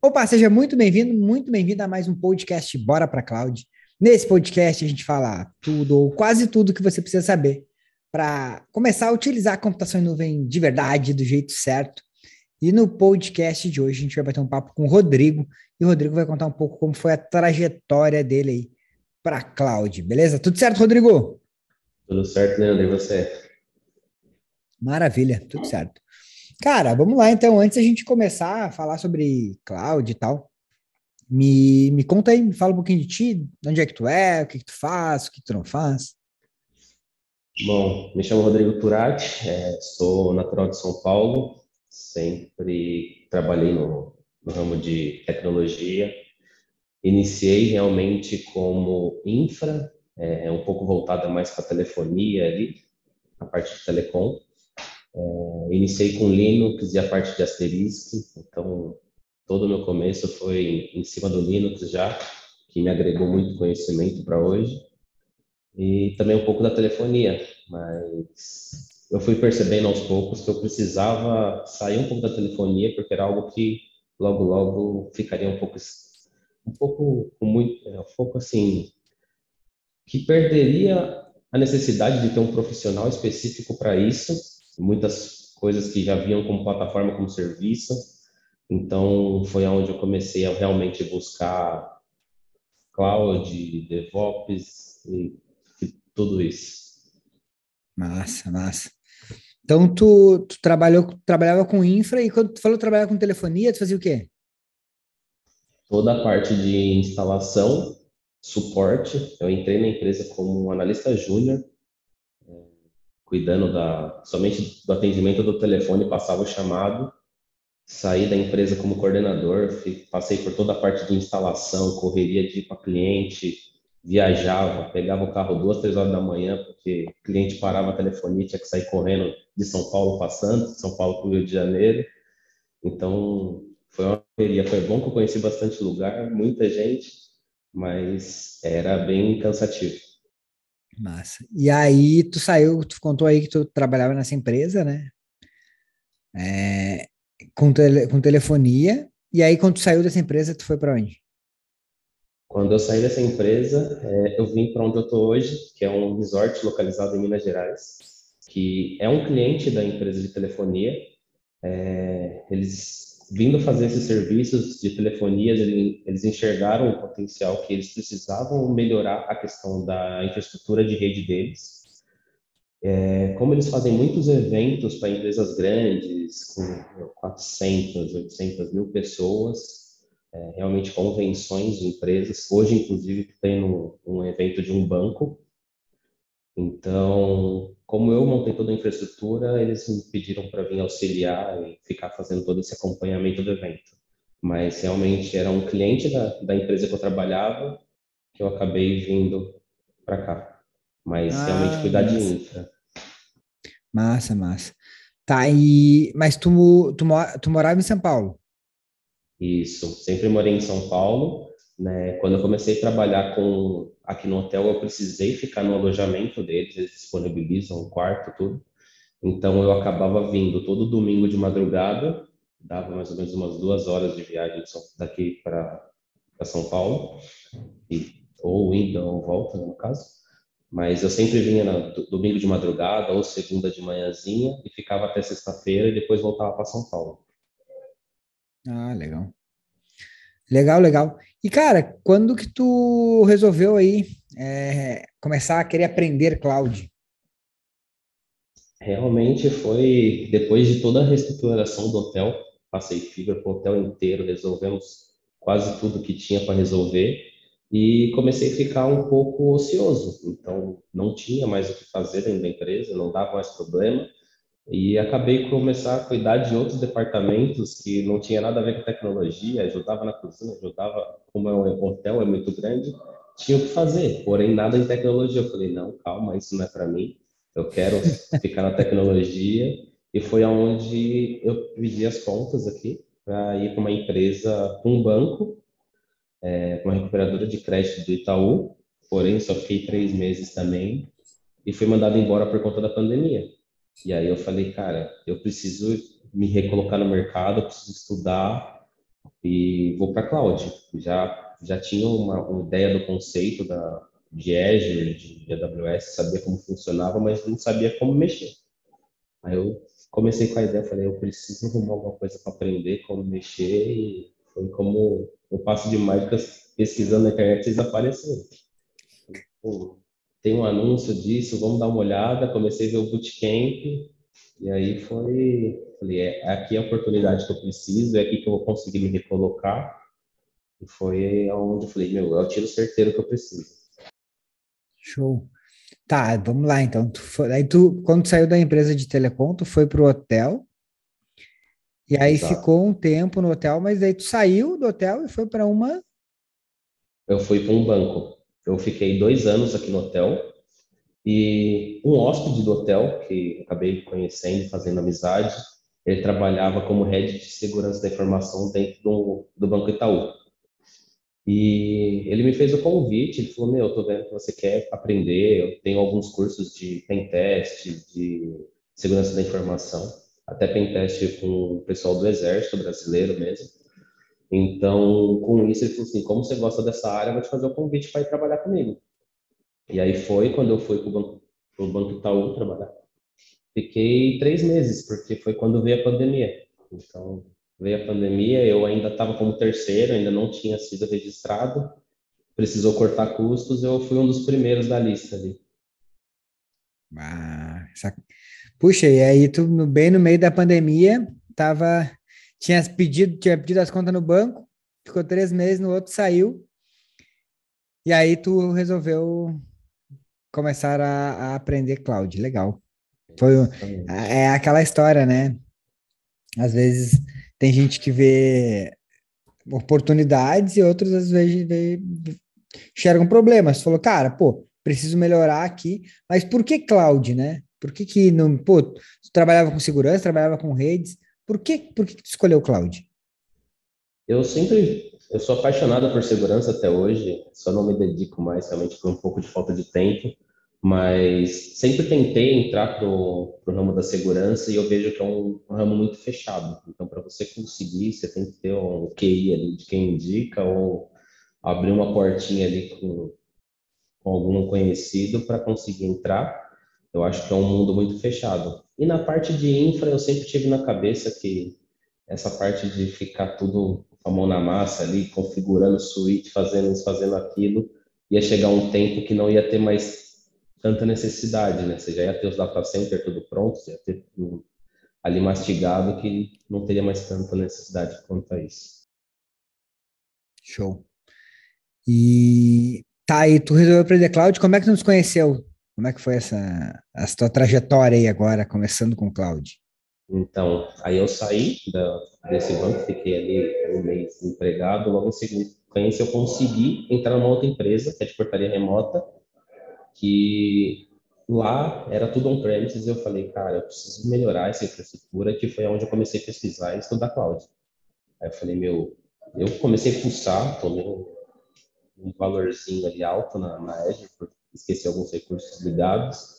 Opa, seja muito bem-vindo, muito bem-vindo a mais um podcast Bora para Cloud. Nesse podcast a gente fala tudo ou quase tudo que você precisa saber para começar a utilizar a computação em nuvem de verdade, do jeito certo. E no podcast de hoje a gente vai bater um papo com o Rodrigo e o Rodrigo vai contar um pouco como foi a trajetória dele aí para cloud, beleza? Tudo certo, Rodrigo? Tudo certo, Leandro, e você? Maravilha, tudo certo. Cara, vamos lá então, antes a gente começar a falar sobre cloud e tal, me, me conta aí, me fala um pouquinho de ti, onde é que tu é, o que, que tu faz, o que, que tu não faz. Bom, me chamo Rodrigo Turati, é, sou natural de São Paulo, sempre trabalhei no, no ramo de tecnologia. Iniciei realmente como infra, é, um pouco voltada mais para telefonia ali, a parte de telecom. É, iniciei com Linux e a parte de Asterisk, então todo o meu começo foi em cima do Linux já, que me agregou muito conhecimento para hoje, e também um pouco da telefonia, mas eu fui percebendo aos poucos que eu precisava sair um pouco da telefonia, porque era algo que logo, logo ficaria um pouco, um pouco, muito, um pouco assim, que perderia a necessidade de ter um profissional específico para isso, muitas coisas que já vinham como plataforma, como serviço. Então, foi onde eu comecei a realmente buscar cloud, DevOps e, e tudo isso. Massa, massa. Então, tu, tu trabalhou, trabalhava com infra e quando tu falou trabalhar com telefonia, tu fazia o quê? Toda a parte de instalação, suporte. Eu entrei na empresa como analista júnior, cuidando da somente do atendimento do telefone, passava o chamado, saí da empresa como coordenador, passei por toda a parte de instalação, correria de ir para cliente, viajava, pegava o carro duas, três horas da manhã, porque o cliente parava a telefonia, tinha que sair correndo de São Paulo para Santos, São Paulo para o Rio de Janeiro. Então, foi uma correria. Foi bom que eu conheci bastante lugar, muita gente, mas era bem cansativo. Massa. E aí tu saiu, tu contou aí que tu trabalhava nessa empresa, né? É, com, tele, com telefonia. E aí quando tu saiu dessa empresa, tu foi para onde? Quando eu saí dessa empresa, é, eu vim para onde eu estou hoje, que é um resort localizado em Minas Gerais, que é um cliente da empresa de telefonia. É, eles vindo fazer esses serviços de telefonia, eles enxergaram o potencial que eles precisavam melhorar a questão da infraestrutura de rede deles. É, como eles fazem muitos eventos para empresas grandes, com 400, 800 mil pessoas, é, realmente convenções de empresas. Hoje, inclusive, tem um, um evento de um banco. Então, como eu montei toda a infraestrutura, eles me pediram para vir auxiliar e ficar fazendo todo esse acompanhamento do evento. Mas realmente era um cliente da, da empresa que eu trabalhava que eu acabei vindo para cá. Mas ah, realmente cuidar massa. de infra. Massa, massa. Tá, e, mas tu, tu, tu morava em São Paulo? Isso, sempre morei em São Paulo. Né? Quando eu comecei a trabalhar com aqui no hotel, eu precisei ficar no alojamento deles, eles disponibilizam um quarto, tudo. Então eu acabava vindo todo domingo de madrugada, dava mais ou menos umas duas horas de viagem daqui para São Paulo, e, ou indo ou volta, no caso. Mas eu sempre vinha domingo de madrugada ou segunda de manhãzinha e ficava até sexta-feira e depois voltava para São Paulo. Ah, legal. Legal, legal. E, cara, quando que tu resolveu aí é, começar a querer aprender cloud? Realmente foi depois de toda a reestruturação do hotel, passei fibra para o hotel inteiro, resolvemos quase tudo que tinha para resolver e comecei a ficar um pouco ocioso. Então, não tinha mais o que fazer dentro da empresa, não dava mais problema e acabei começar a cuidar de outros departamentos que não tinha nada a ver com tecnologia, ajudava na cozinha, ajudava, como é um hotel é muito grande, tinha o que fazer, porém nada em tecnologia. Eu falei, não, calma, isso não é para mim, eu quero ficar na tecnologia. E foi aonde eu pedi as contas aqui para ir para uma empresa, um banco, é, uma recuperadora de crédito do Itaú, porém só fiquei três meses também e fui mandado embora por conta da pandemia. E aí eu falei, cara, eu preciso me recolocar no mercado, eu preciso estudar. e vou para cloud. Já já tinha uma, uma, ideia do conceito da de Azure, de, AWS, sabia como funcionava, mas não sabia como mexer. Aí eu comecei com a ideia, falei, eu preciso arrumar alguma coisa para aprender como mexer e foi como um passo de pesquisando na internet vocês apareceram. Tem um anúncio disso, vamos dar uma olhada. Comecei a ver o bootcamp e aí foi, falei, é aqui é a oportunidade que eu preciso, é aqui que eu vou conseguir me recolocar. E foi onde eu falei, meu, é o tiro certeiro que eu preciso. Show. Tá, vamos lá então. Tu foi, aí tu, quando tu saiu da empresa de telecom, tu foi pro hotel. E aí Exato. ficou um tempo no hotel, mas aí tu saiu do hotel e foi para uma. Eu fui para um banco. Eu fiquei dois anos aqui no hotel e um hóspede do hotel que acabei conhecendo, fazendo amizade, ele trabalhava como head de segurança da informação dentro do, do Banco Itaú. E ele me fez o convite, ele falou, meu, eu tô vendo que você quer aprender, eu tenho alguns cursos de pentest, de segurança da informação, até pentest com o pessoal do Exército Brasileiro mesmo. Então, com isso, ele falou assim, como você gosta dessa área, eu vou te fazer o convite para ir trabalhar comigo. E aí foi quando eu fui para o Banco, Banco Itaú trabalhar. Fiquei três meses, porque foi quando veio a pandemia. Então, veio a pandemia, eu ainda estava como terceiro, ainda não tinha sido registrado, precisou cortar custos, eu fui um dos primeiros da lista ali. Ah. Puxa, e aí tu, bem no meio da pandemia, tava, tinha pedido, tinha pedido as contas no banco, ficou três meses, no outro saiu, e aí tu resolveu começar a, a aprender cloud, legal. Foi, é aquela história, né? Às vezes tem gente que vê oportunidades e outros às vezes vê, enxergam problemas. Falou, cara, pô, preciso melhorar aqui, mas por que cloud, né? Por que que não, pô, tu trabalhava com segurança, trabalhava com redes, por que, por que, tu escolheu cloud? Eu sempre, eu sou apaixonado por segurança até hoje, só não me dedico mais realmente por um pouco de falta de tempo, mas sempre tentei entrar para o ramo da segurança e eu vejo que é um, um ramo muito fechado. Então, para você conseguir, você tem que ter um QI ali de quem indica ou abrir uma portinha ali com, com algum conhecido para conseguir entrar. Eu acho que é um mundo muito fechado. E na parte de infra, eu sempre tive na cabeça que essa parte de ficar tudo com a mão na massa ali, configurando suíte, fazendo isso, fazendo aquilo, ia chegar um tempo que não ia ter mais tanta necessidade, né? Você já ia ter os data center tudo pronto, você ia ter tudo ali mastigado que não teria mais tanta necessidade quanto a isso. Show. E tá aí, tu resolveu aprender cloud, como é que tu nos conheceu? Como é que foi essa a tua trajetória aí agora, começando com cloud? Então, aí eu saí da, desse banco, fiquei ali um mês empregado, logo em conheci, eu consegui entrar numa outra empresa, que é de portaria remota, que lá era tudo on-premises eu falei, cara, eu preciso melhorar essa infraestrutura, que foi onde eu comecei a pesquisar e estudar cloud. Aí eu falei, meu, eu comecei a pulsar, tomei um, um valorzinho ali alto na, na Azure, por esquecer alguns recursos ligados.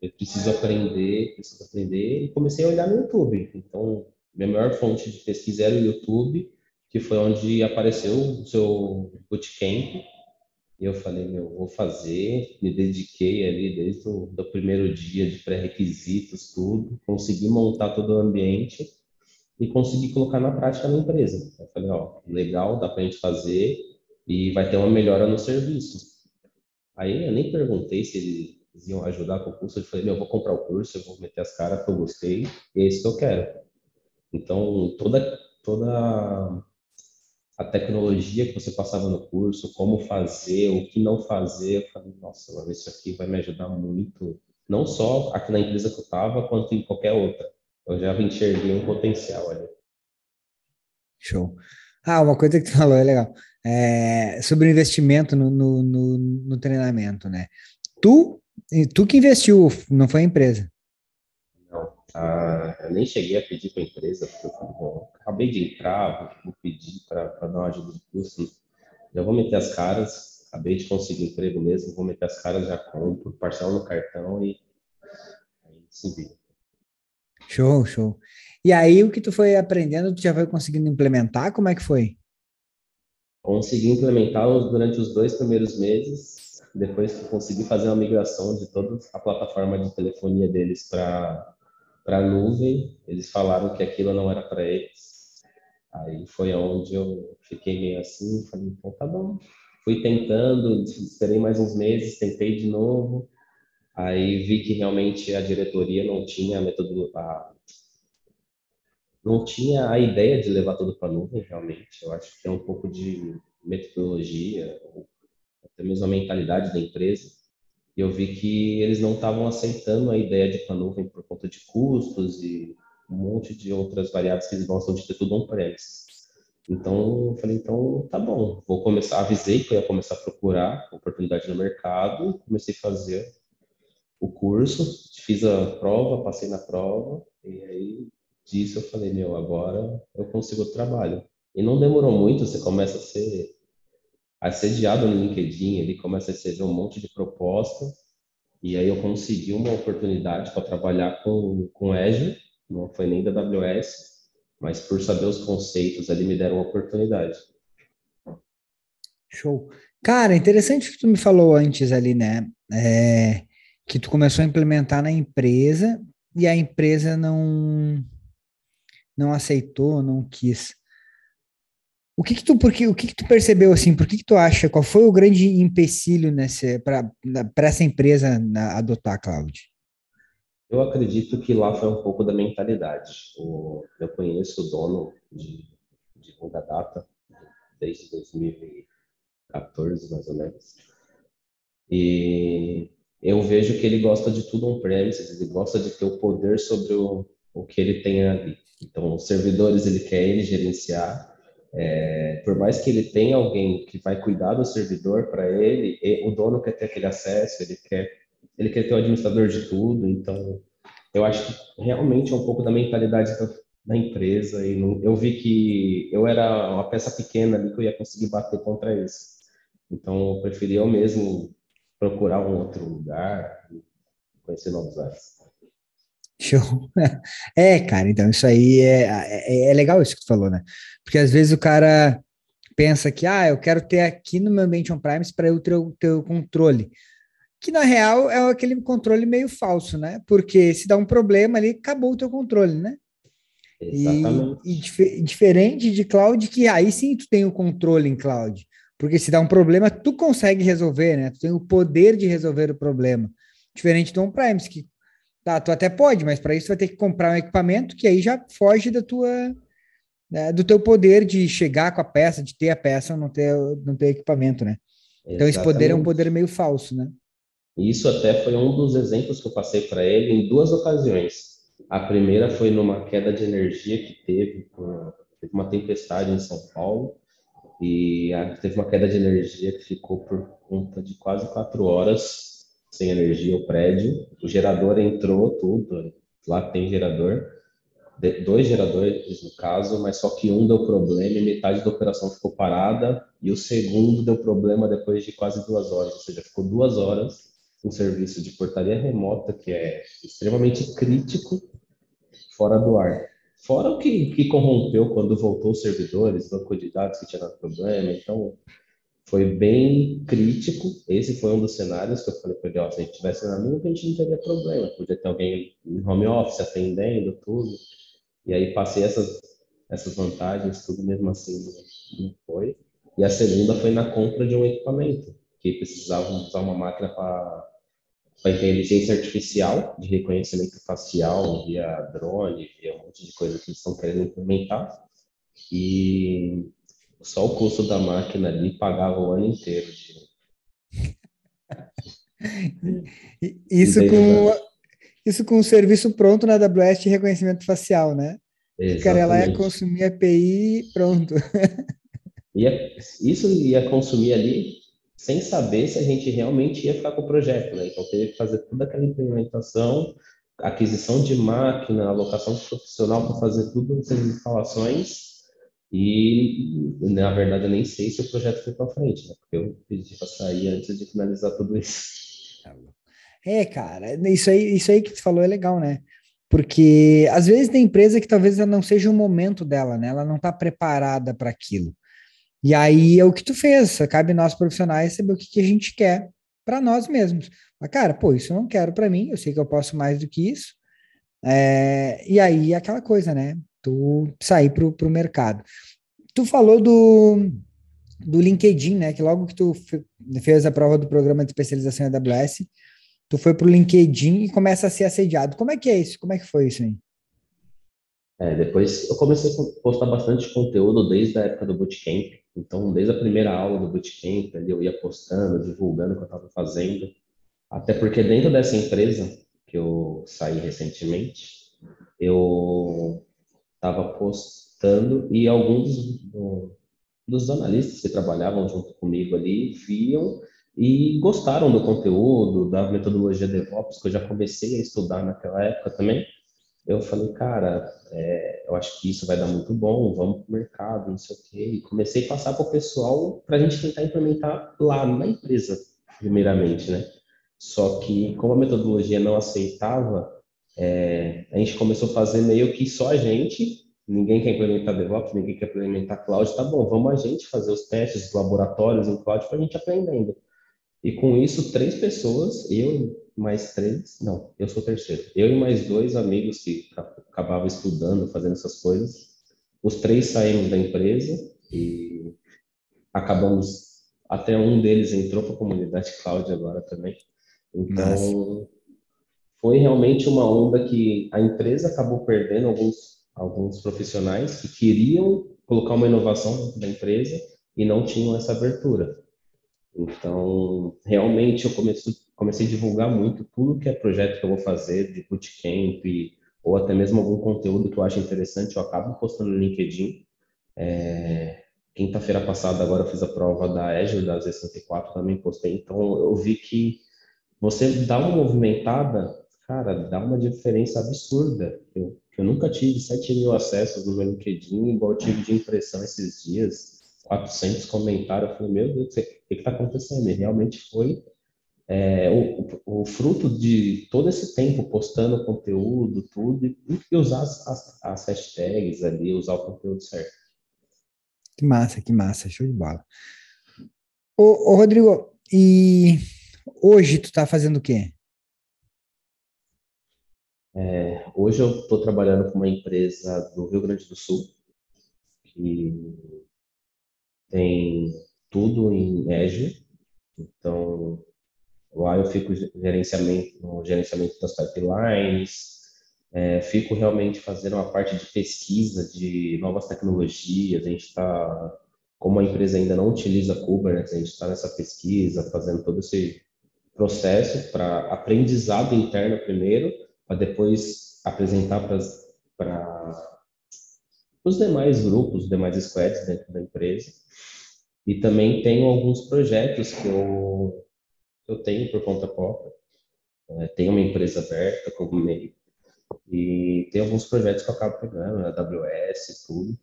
Eu preciso aprender, preciso aprender, e comecei a olhar no YouTube. Então, minha maior fonte de pesquisa era o YouTube, que foi onde apareceu o seu bootcamp, e eu falei, meu, vou fazer, me dediquei ali desde o do primeiro dia de pré-requisitos, tudo, consegui montar todo o ambiente e consegui colocar na prática na empresa. Eu falei, ó, legal, dá para a gente fazer e vai ter uma melhora no serviço. Aí eu nem perguntei se eles iam ajudar com o curso, eu falei, meu, eu vou comprar o curso, eu vou meter as caras que eu gostei, e é isso que eu quero. Então, toda, toda a tecnologia que você passava no curso, como fazer, o que não fazer. Eu falei, nossa, mano, isso aqui vai me ajudar muito, não só aqui na empresa que eu estava, quanto em qualquer outra. Eu já enxerguei um potencial ali. Show. Ah, uma coisa que tu falou é legal. É, sobre o investimento no, no, no, no treinamento, né? Tu, tu que investiu, não foi a empresa? Ah, eu nem cheguei a pedir para a empresa, porque eu bom, acabei de entrar, vou pedir para dar uma ajuda de custo. Já vou meter as caras, acabei de conseguir emprego mesmo, vou meter as caras, já compro, parcelo no cartão e aí se vira. Show, show. E aí, o que tu foi aprendendo, tu já foi conseguindo implementar? Como é que foi? Consegui implementar durante os dois primeiros meses, depois que consegui fazer uma migração de toda a plataforma de telefonia deles para a nuvem, eles falaram que aquilo não era para eles. Aí foi onde eu fiquei meio assim, falei, então tá bom. Fui tentando, esperei mais uns meses, tentei de novo, Aí vi que realmente a diretoria não tinha a metodologia, não tinha a ideia de levar tudo para a nuvem, realmente. Eu acho que é um pouco de metodologia, até mesmo a mentalidade da empresa. E eu vi que eles não estavam aceitando a ideia de ir para a nuvem por conta de custos e um monte de outras variáveis que eles gostam de ter tudo on-premise. Então, eu falei, então, tá bom, vou começar, avisei que eu ia começar a procurar oportunidade no mercado, comecei a fazer o curso, fiz a prova, passei na prova, e aí disso eu falei, meu, agora eu consigo trabalho. E não demorou muito, você começa a ser assediado no LinkedIn, ele começa a receber um monte de proposta, e aí eu consegui uma oportunidade para trabalhar com, com Azure, não foi nem da AWS, mas por saber os conceitos ali me deram uma oportunidade. Show. Cara, interessante que tu me falou antes ali, né? É, que tu começou a implementar na empresa e a empresa não não aceitou, não quis. O que que tu, porque, o que que tu percebeu assim? Por que que tu acha? Qual foi o grande empecilho nesse para essa empresa na, adotar cloud? Eu acredito que lá foi um pouco da mentalidade. O, eu conheço o dono de, de longa data desde 2014 mais ou menos. E eu vejo que ele gosta de tudo on-premises, ele gosta de ter o poder sobre o, o que ele tem ali. Então, os servidores ele quer ele gerenciar. É, por mais que ele tenha alguém que vai cuidar do servidor para ele, o dono quer ter aquele acesso, ele quer, ele quer ter o administrador de tudo. Então, eu acho que realmente é um pouco da mentalidade da, da empresa. E não, eu vi que eu era uma peça pequena ali que eu ia conseguir bater contra isso. Então, eu preferi eu mesmo procurar um outro lugar, conhecer novos ares. Show. É, cara, então isso aí é, é, é, legal isso que tu falou, né? Porque às vezes o cara pensa que, ah, eu quero ter aqui no meu ambiente on-premise para eu ter o, ter o controle. Que na real é aquele controle meio falso, né? Porque se dá um problema ali, acabou o teu controle, né? Exatamente. E, e dif diferente de cloud, que aí sim tu tem o controle em cloud. Porque se dá um problema, tu consegue resolver, né? Tu tem o poder de resolver o problema. Diferente do on-premise, que tá, tu até pode, mas para isso vai ter que comprar um equipamento que aí já foge da tua né, do teu poder de chegar com a peça, de ter a peça ou não ter, não ter equipamento, né? Então esse poder é um poder meio falso, né? Isso até foi um dos exemplos que eu passei para ele em duas ocasiões. A primeira foi numa queda de energia que teve, teve uma tempestade em São Paulo e teve uma queda de energia que ficou por conta de quase quatro horas sem energia o prédio. O gerador entrou tudo, lá tem gerador, dois geradores no caso, mas só que um deu problema e metade da operação ficou parada e o segundo deu problema depois de quase duas horas, ou seja, ficou duas horas um serviço de portaria remota que é extremamente crítico fora do ar. Fora o que, que corrompeu quando voltou os servidores, banco de dados que tinha dado problema. Então, foi bem crítico. Esse foi um dos cenários que eu falei para ele: ó, se a gente tivesse na nuvem, a gente não teria problema. Podia ter alguém em home office atendendo tudo. E aí passei essas, essas vantagens, tudo mesmo assim não foi. E a segunda foi na compra de um equipamento, que precisava usar uma máquina para para inteligência artificial de reconhecimento facial via drone, via um monte de coisa que eles estão querendo implementar. E só o custo da máquina ali pagava o ano inteiro. Isso, com, isso com o serviço pronto na AWS de reconhecimento facial, né? Exatamente. O cara lá ia consumir API pronto. Ia, isso ia consumir ali sem saber se a gente realmente ia ficar com o projeto, né? Então teve que fazer toda aquela implementação, aquisição de máquina, alocação de profissional para fazer tudo essas instalações e na verdade eu nem sei se o projeto foi para frente, né? Porque eu pedi para sair antes de finalizar tudo isso. É, cara, isso aí, isso aí que tu falou é legal, né? Porque às vezes tem empresa que talvez não seja o momento dela, né? Ela não está preparada para aquilo. E aí é o que tu fez, cabe nós profissionais saber o que, que a gente quer para nós mesmos. Mas, cara, pô, isso eu não quero para mim, eu sei que eu posso mais do que isso. É, e aí aquela coisa, né? Tu sair para o mercado. Tu falou do, do LinkedIn, né? Que logo que tu fez a prova do programa de especialização em AWS, tu foi para o LinkedIn e começa a ser assediado. Como é que é isso? Como é que foi isso aí? É, depois eu comecei a postar bastante conteúdo desde a época do Bootcamp. Então, desde a primeira aula do Bootcamp, ali eu ia postando, divulgando o que eu estava fazendo. Até porque dentro dessa empresa que eu saí recentemente, eu estava postando e alguns do, dos analistas que trabalhavam junto comigo ali viam e gostaram do conteúdo, da metodologia DevOps, que eu já comecei a estudar naquela época também. Eu falei, cara, é, eu acho que isso vai dar muito bom, vamos para o mercado, não sei o quê. E comecei a passar para o pessoal para a gente tentar implementar lá na empresa, primeiramente, né? Só que, como a metodologia não aceitava, é, a gente começou a fazer meio que só a gente, ninguém quer implementar DevOps, ninguém quer implementar cloud, tá bom, vamos a gente fazer os testes, os laboratórios em cloud para a gente aprendendo. E com isso, três pessoas, eu mais três, não, eu sou terceiro, eu e mais dois amigos que acabavam estudando, fazendo essas coisas, os três saímos da empresa e acabamos, até um deles entrou para a comunidade cloud agora também. Então, Nossa. Foi realmente uma onda que a empresa acabou perdendo alguns, alguns profissionais que queriam colocar uma inovação dentro da empresa e não tinham essa abertura. Então, realmente eu comecei, comecei a divulgar muito tudo que é projeto que eu vou fazer, de bootcamp, ou até mesmo algum conteúdo que eu acho interessante, eu acabo postando no LinkedIn. É, Quinta-feira passada, agora eu fiz a prova da Azure, da Z64, também postei. Então, eu vi que você dá uma movimentada, cara, dá uma diferença absurda. Eu, eu nunca tive 7 mil acessos no meu LinkedIn, igual eu tive de impressão esses dias 400 comentários. Eu falei, meu Deus, o que está acontecendo? E realmente foi é, o, o, fruto de todo esse tempo postando conteúdo, tudo, e usar as, as, as, hashtags ali, usar o conteúdo certo. Que massa, que massa, show de bola. Ô, ô Rodrigo, e hoje tu tá fazendo o quê? É, hoje eu estou trabalhando com uma empresa do Rio Grande do Sul, que tem tudo em Azure. Então, lá eu fico gerenciamento, no gerenciamento das pipelines, é, fico realmente fazendo uma parte de pesquisa de novas tecnologias. A gente está, como a empresa ainda não utiliza Kubernetes, a gente está nessa pesquisa, fazendo todo esse processo para aprendizado interno primeiro, para depois apresentar para os demais grupos, os demais squads dentro da empresa. E também tenho alguns projetos que eu, eu tenho por conta própria. É, tenho uma empresa aberta como meio. E tem alguns projetos que eu acabo pegando, na AWS, tudo.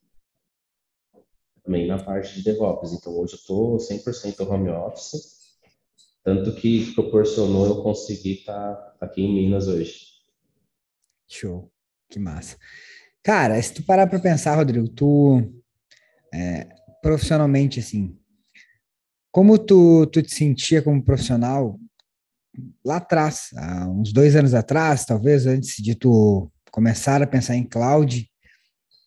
Também na parte de DevOps. Então hoje eu estou 100% home office. Tanto que proporcionou eu conseguir estar tá aqui em Minas hoje. Show. Que massa. Cara, se tu parar para pensar, Rodrigo, tu é, profissionalmente assim, como tu, tu te sentia como profissional lá atrás, há uns dois anos atrás, talvez antes de tu começar a pensar em cloud,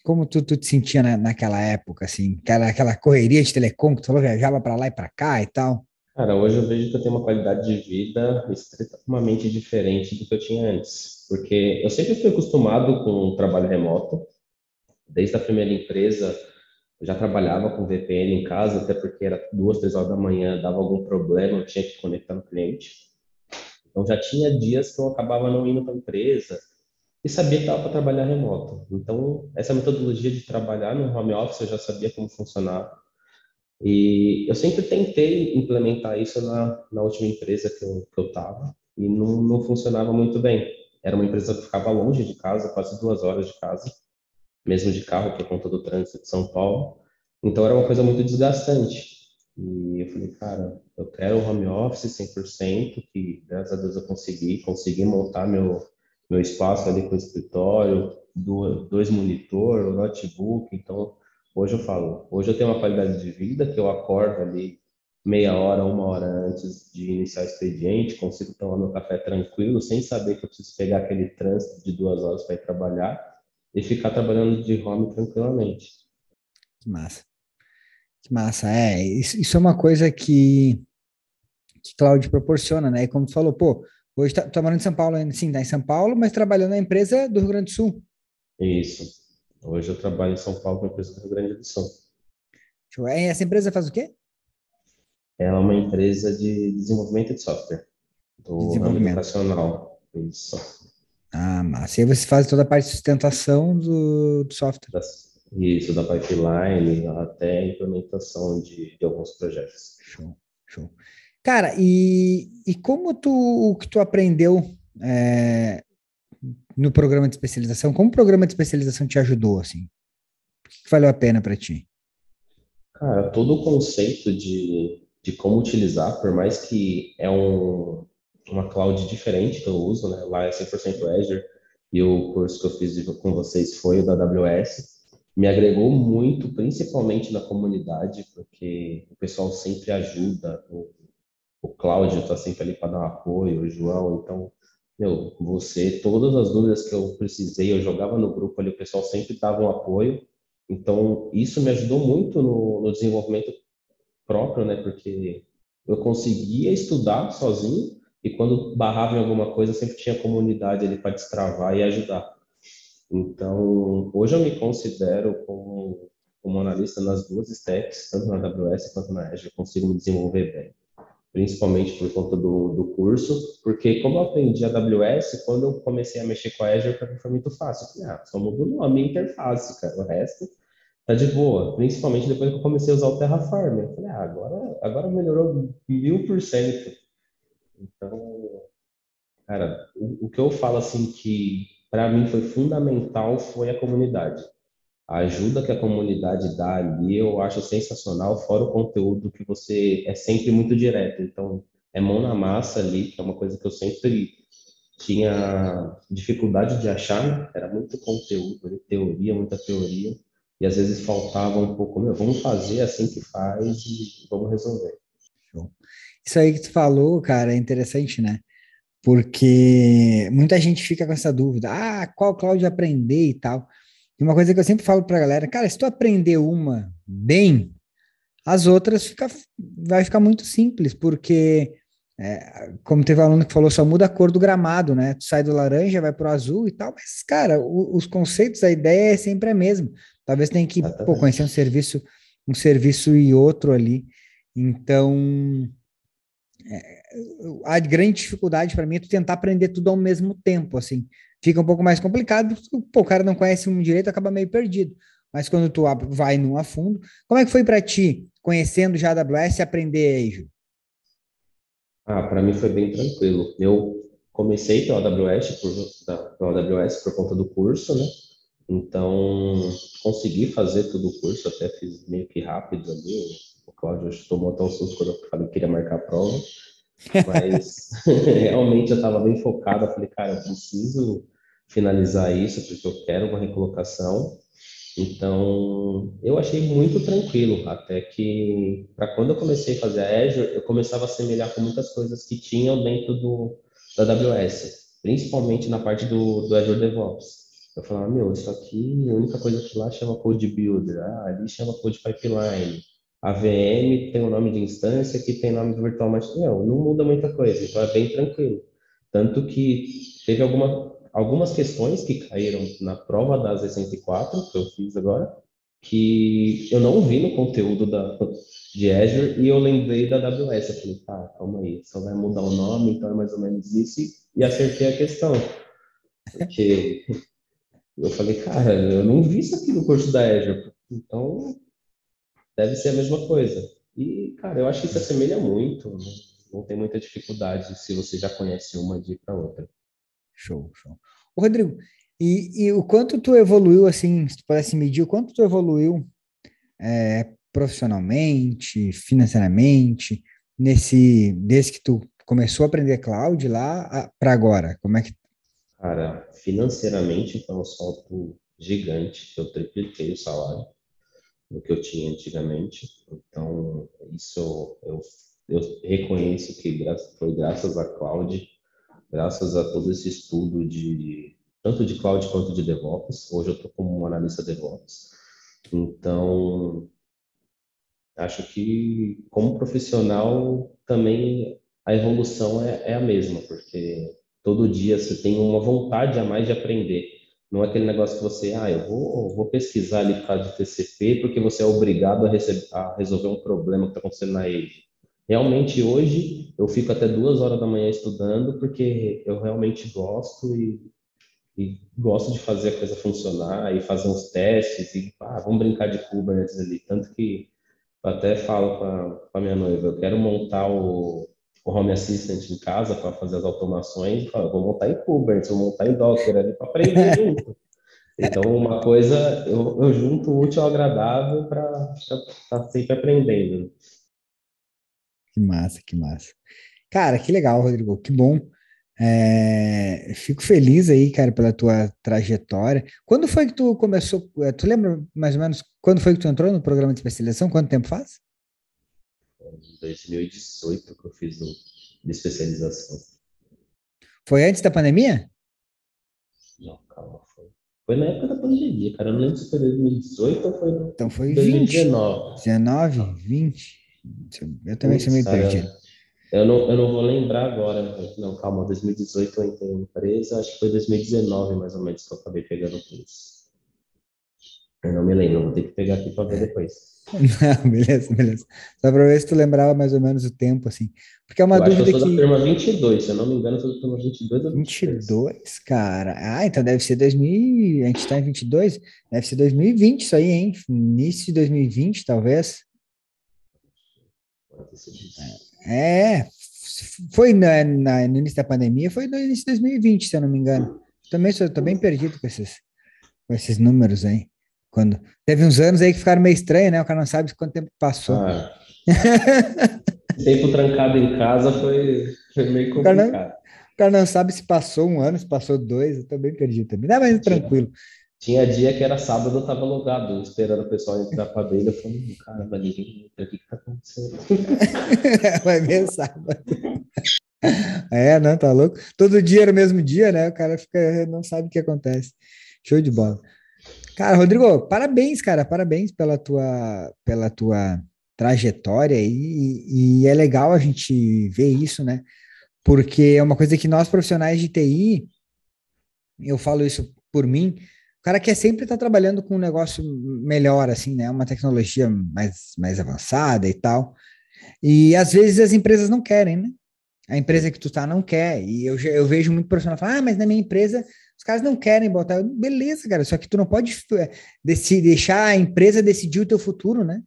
como tu, tu te sentia na, naquela época, assim, aquela, aquela correria de telecom que tu falou, viajava para lá e para cá e tal? Cara, hoje eu vejo que eu tenho uma qualidade de vida extremamente diferente do que eu tinha antes porque eu sempre fui acostumado com o trabalho remoto. Desde a primeira empresa, eu já trabalhava com VPN em casa, até porque era duas, três horas da manhã, dava algum problema, eu tinha que conectar no cliente. Então já tinha dias que eu acabava não indo para a empresa e sabia que estava para trabalhar remoto. Então essa metodologia de trabalhar no home office eu já sabia como funcionava. E eu sempre tentei implementar isso na, na última empresa que eu estava e não, não funcionava muito bem. Era uma empresa que ficava longe de casa, quase duas horas de casa, mesmo de carro, por conta do trânsito de São Paulo. Então era uma coisa muito desgastante. E eu falei, cara, eu quero home office 100%, que graças a Deus eu consegui, consegui montar meu, meu espaço ali com o escritório, dois monitor, notebook. Então, hoje eu falo, hoje eu tenho uma qualidade de vida que eu acordo ali meia hora, uma hora antes de iniciar o expediente, consigo tomar meu café tranquilo, sem saber que eu preciso pegar aquele trânsito de duas horas para ir trabalhar e ficar trabalhando de home tranquilamente. Que massa. Que massa. É, isso, isso é uma coisa que, que Cloud proporciona, né? E como tu falou, pô, hoje tá, tá morando em São Paulo, sim, tá em São Paulo, mas trabalhando na empresa do Rio Grande do Sul. Isso. Hoje eu trabalho em São Paulo com a empresa do Rio Grande do Sul. E essa empresa faz o quê? Ela é uma empresa de desenvolvimento de software, do ramo educacional. Isso. Ah, mas E aí você faz toda a parte de sustentação do, do software. Isso, da pipeline até a implementação de, de alguns projetos. Show, show. Cara, e, e como tu, o que tu aprendeu é, no programa de especialização, como o programa de especialização te ajudou, assim? O que valeu a pena para ti? Cara, todo o conceito de, de como utilizar, por mais que é um, uma cloud diferente que eu uso, né? Lá é 100% Azure e o curso que eu fiz com vocês foi o da AWS. Me agregou muito, principalmente na comunidade, porque o pessoal sempre ajuda. O, o Cláudio está sempre ali para dar um apoio, o João. Então, meu, você, todas as dúvidas que eu precisei, eu jogava no grupo ali, o pessoal sempre dava um apoio. Então, isso me ajudou muito no, no desenvolvimento próprio, né? Porque eu conseguia estudar sozinho e quando barrava em alguma coisa, sempre tinha comunidade ali para destravar e ajudar. Então, hoje eu me considero como, como analista nas duas stacks, tanto na AWS quanto na Azure, eu consigo me desenvolver bem principalmente por conta do, do curso, porque como eu aprendi AWS, quando eu comecei a mexer com a Azure, para mim foi muito fácil. Eu falei, ah, só muda o nome interface, cara, o resto tá de boa, principalmente depois que eu comecei a usar o Terraform. Eu falei, ah, agora, agora melhorou mil por cento. Então, cara, o, o que eu falo assim que para mim foi fundamental foi a comunidade a ajuda que a comunidade dá ali eu acho sensacional, fora o conteúdo que você é sempre muito direto. Então, é mão na massa ali, que é uma coisa que eu sempre tinha dificuldade de achar, né? era muito conteúdo, teoria, muita teoria, e às vezes faltava um pouco, meu, vamos fazer assim que faz e vamos resolver. Isso aí que tu falou, cara, é interessante, né? Porque muita gente fica com essa dúvida, ah, qual Cláudio aprender e tal. E uma coisa que eu sempre falo para a galera, cara, se tu aprender uma bem, as outras fica, vai ficar muito simples, porque, é, como teve um aluno que falou, só muda a cor do gramado, né? Tu sai do laranja, vai para o azul e tal, mas, cara, o, os conceitos, a ideia é sempre a mesma. Talvez tenha que pô, conhecer um serviço, um serviço e outro ali. Então, é, a grande dificuldade para mim é tu tentar aprender tudo ao mesmo tempo, assim fica um pouco mais complicado, porque pô, o cara não conhece um direito, acaba meio perdido. Mas quando tu vai num a fundo, como é que foi para ti, conhecendo já a AWS, aprender Azure? Ah, para mim foi bem tranquilo. Eu comecei pela AWS por, pela AWS por conta do curso, né? Então, consegui fazer todo o curso, até fiz meio que rápido ali. O Cláudio tomou até um susto quando eu falei que queria marcar a prova. Mas realmente eu estava bem focado. Eu falei, cara, eu preciso finalizar isso porque eu quero uma recolocação. Então, eu achei muito tranquilo, até que para quando eu comecei a fazer a Azure, eu começava a semelhar com muitas coisas que tinham dentro do da AWS, principalmente na parte do, do Azure DevOps. Eu falava, meu, isso aqui, a única coisa que lá chama Code Builder, ah, ali chama Code Pipeline, a VM tem o nome de instância, que tem nome de virtual machine. Não, não muda muita coisa, então é bem tranquilo. Tanto que teve alguma, algumas questões que caíram na prova da Z104, que eu fiz agora, que eu não vi no conteúdo da, de Azure e eu lembrei da AWS. Eu falei, tá, calma aí, só vai mudar o nome, então é mais ou menos isso, e acertei a questão. Porque eu falei, cara, eu não vi isso aqui no curso da Azure, então deve ser a mesma coisa. E, cara, eu acho que se assemelha muito, não, não tem muita dificuldade se você já conhece uma de ir para outra. Show, show. Ô, Rodrigo, e, e, o quanto tu evoluiu, assim, se tu pudesse medir, o quanto tu evoluiu é, profissionalmente, financeiramente, nesse, desde que tu começou a aprender cloud lá para agora? Como é que Cara, financeiramente foi um salto gigante, eu tripliquei o salário do que eu tinha antigamente. Então, isso eu, eu reconheço que foi graças à cloud, graças a todo esse estudo de tanto de cloud quanto de DevOps. Hoje eu estou como um analista DevOps. Então, acho que como profissional também a evolução é, é a mesma, porque todo dia você tem uma vontade a mais de aprender. Não é aquele negócio que você, ah, eu vou, vou pesquisar ali por causa de TCP, porque você é obrigado a, receber, a resolver um problema que está acontecendo na rede. Realmente, hoje, eu fico até duas horas da manhã estudando, porque eu realmente gosto e, e gosto de fazer a coisa funcionar e fazer uns testes e, ah, vamos brincar de Kubernetes ali. Tanto que eu até falo com a minha noiva, eu quero montar o, o Home Assistant em casa para fazer as automações vou montar em Kubernetes, vou montar em Docker ali para aprender junto. Então, uma coisa, eu, eu junto o útil ao agradável para estar tá sempre aprendendo. Que massa, que massa. Cara, que legal, Rodrigo, que bom. É, fico feliz aí, cara, pela tua trajetória. Quando foi que tu começou? Eh, tu lembra mais ou menos quando foi que tu entrou no programa de especialização? Quanto tempo faz? Em 2018 que eu fiz o de especialização. Foi antes da pandemia? Não, calma, foi. Foi na época da pandemia, cara. Eu não lembro se foi 2018 ou foi Então foi 2019. 20. 19, 20. Eu também sou meio perdido. Eu não, eu não vou lembrar agora. Não, calma, 2018 eu entrei na empresa, acho que foi 2019 mais ou menos que eu acabei pegando o curso. Eu não me lembro, vou ter que pegar aqui para ver depois. Não, beleza, beleza. Só para ver se tu lembrava mais ou menos o tempo, assim. Porque é uma eu dúvida acho que. Eu sou que... da turma 22, se eu não me engano, eu sou da turma 22 ou 23. 22, cara. Ah, então deve ser 2000. A gente está em 22? Deve ser 2020 isso aí, hein? Início de 2020, talvez. É, foi na, na, no início da pandemia, foi no início de 2020, se eu não me engano. Também estou bem perdido com esses, com esses números aí. Quando teve uns anos aí que ficaram meio estranhos, né? O cara não sabe quanto tempo passou. Ah, tempo trancado em casa foi, foi meio complicado. O cara, não, o cara, não, sabe se passou um ano, se passou dois, eu tô bem perdido também. Não, mas tranquilo. Tinha dia que era sábado, eu tava logado, esperando o pessoal entrar pra dele. Eu falei, caramba, ninguém entra, o que que tá acontecendo? Vai ver sábado. É, não, tá louco? Todo dia era o mesmo dia, né? O cara fica, não sabe o que acontece. Show de bola. Cara, Rodrigo, parabéns, cara, parabéns pela tua, pela tua trajetória e, e é legal a gente ver isso, né? Porque é uma coisa que nós profissionais de TI, eu falo isso por mim, o cara quer sempre estar trabalhando com um negócio melhor, assim, né? Uma tecnologia mais, mais avançada e tal. E às vezes as empresas não querem, né? A empresa que tu tá não quer. E eu, eu vejo muito profissional falar, ah, mas na minha empresa os caras não querem botar. Beleza, cara, só que tu não pode é, deixar a empresa decidir o teu futuro, né?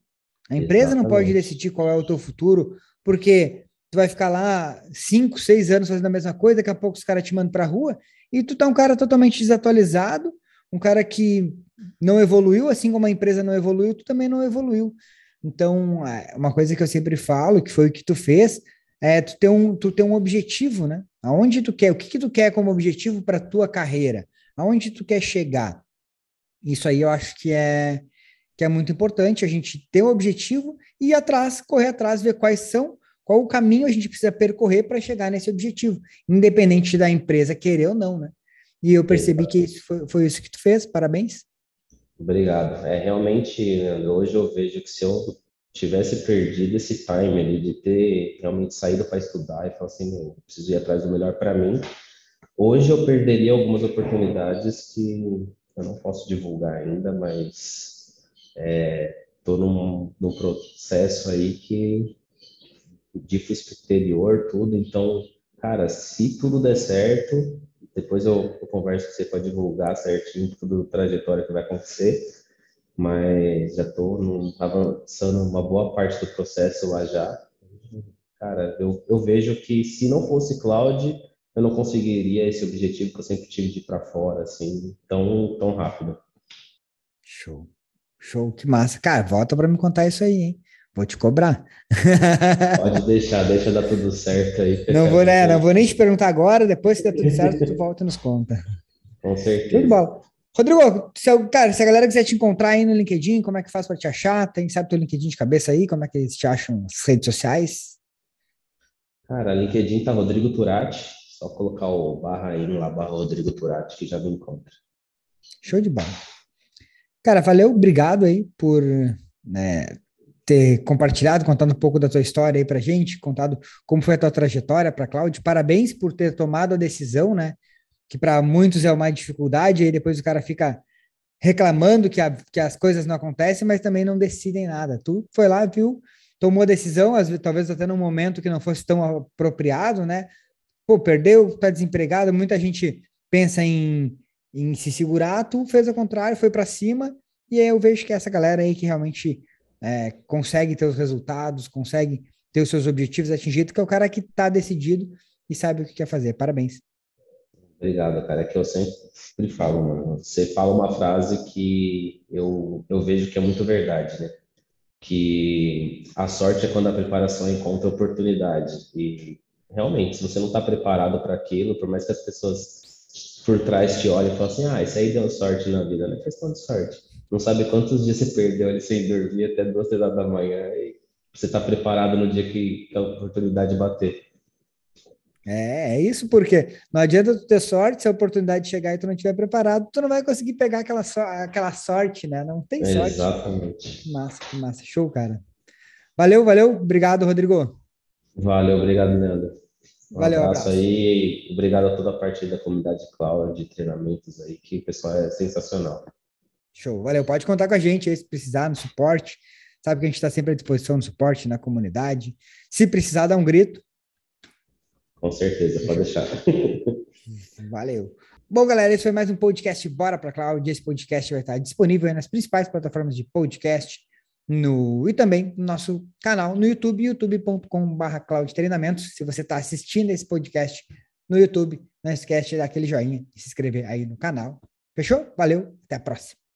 A empresa Exatamente. não pode decidir qual é o teu futuro, porque tu vai ficar lá cinco, seis anos fazendo a mesma coisa, daqui a pouco os caras te mandam pra rua, e tu tá um cara totalmente desatualizado, um cara que não evoluiu, assim como a empresa não evoluiu, tu também não evoluiu. Então, é, uma coisa que eu sempre falo, que foi o que tu fez, é tu ter um, tu ter um objetivo, né? Aonde tu quer, o que, que tu quer como objetivo para tua carreira? Aonde tu quer chegar? Isso aí eu acho que é que é muito importante a gente ter um objetivo e ir atrás, correr atrás, ver quais são, qual o caminho a gente precisa percorrer para chegar nesse objetivo, independente da empresa querer ou não, né? E eu percebi que isso foi, foi isso que tu fez, parabéns. Obrigado. É realmente, hoje eu vejo que se eu tivesse perdido esse time ali de ter realmente saído para estudar e falar assim, eu preciso ir atrás do melhor para mim, hoje eu perderia algumas oportunidades que eu não posso divulgar ainda, mas estou é, num, num processo aí que de exterior, tudo, então, cara, se tudo der certo, depois eu, eu converso com você para divulgar certinho tudo, trajetória que vai acontecer, mas já estou avançando uma boa parte do processo lá já. Cara, eu, eu vejo que se não fosse cloud, eu não conseguiria esse objetivo que eu sempre tive de ir para fora, assim, tão, tão rápido. Show. Show, que massa. Cara, volta para me contar isso aí, hein? Vou te cobrar. Pode deixar, deixa dar tudo certo aí. Não vou, né, não vou nem te perguntar agora, depois que der tudo certo, tu volta e nos conta. Com certeza. bola. Rodrigo, se, cara, se a galera quiser te encontrar aí no LinkedIn, como é que faz para te achar? Tem, sabe teu LinkedIn de cabeça aí? Como é que eles te acham nas redes sociais? Cara, LinkedIn tá Rodrigo Turati, só colocar o barra aí lá, barra Rodrigo Turati, que já me encontra. Show de bola. Cara, valeu, obrigado aí por né, ter compartilhado, contando um pouco da tua história aí pra gente, contado como foi a tua trajetória para Cláudio. Parabéns por ter tomado a decisão, né? Que para muitos é uma dificuldade, e depois o cara fica reclamando que, a, que as coisas não acontecem, mas também não decidem nada. Tu foi lá, viu, tomou a decisão, às talvez até num momento que não fosse tão apropriado, né? Pô, perdeu, tá desempregado, muita gente pensa em, em se segurar, tu fez o contrário, foi para cima, e aí eu vejo que essa galera aí que realmente é, consegue ter os resultados, consegue ter os seus objetivos atingidos, que é o cara que está decidido e sabe o que quer fazer. Parabéns. Obrigado, cara. É que eu sempre falo, mano. Você fala uma frase que eu, eu vejo que é muito verdade, né? Que a sorte é quando a preparação encontra oportunidade. E realmente, se você não está preparado para aquilo, por mais que as pessoas por trás te olhem e falem assim: ah, isso aí deu sorte na vida, não é questão de sorte não sabe quantos dias você perdeu ali sem dormir até duas, horas da manhã e você está preparado no dia que a oportunidade bater. É, é isso porque não adianta tu ter sorte se a oportunidade chegar e tu não estiver preparado, tu não vai conseguir pegar aquela, so aquela sorte, né? Não tem é, sorte. Exatamente. Massa, massa. Show, cara. Valeu, valeu. Obrigado, Rodrigo. Valeu, obrigado, Leandro. Um valeu, abraço, abraço aí. Obrigado a toda a parte da comunidade cloud, de treinamentos aí, que o pessoal é sensacional. Show, valeu. Pode contar com a gente aí se precisar no suporte. Sabe que a gente está sempre à disposição no suporte, na comunidade. Se precisar, dá um grito. Com certeza, pode deixar. Valeu. Bom, galera, esse foi mais um podcast Bora para Cloud. Esse podcast vai estar disponível nas principais plataformas de podcast no, e também no nosso canal no YouTube, youtube.com.br Cloud. Se você está assistindo esse podcast no YouTube, não esquece de dar aquele joinha e se inscrever aí no canal. Fechou? Valeu, até a próxima.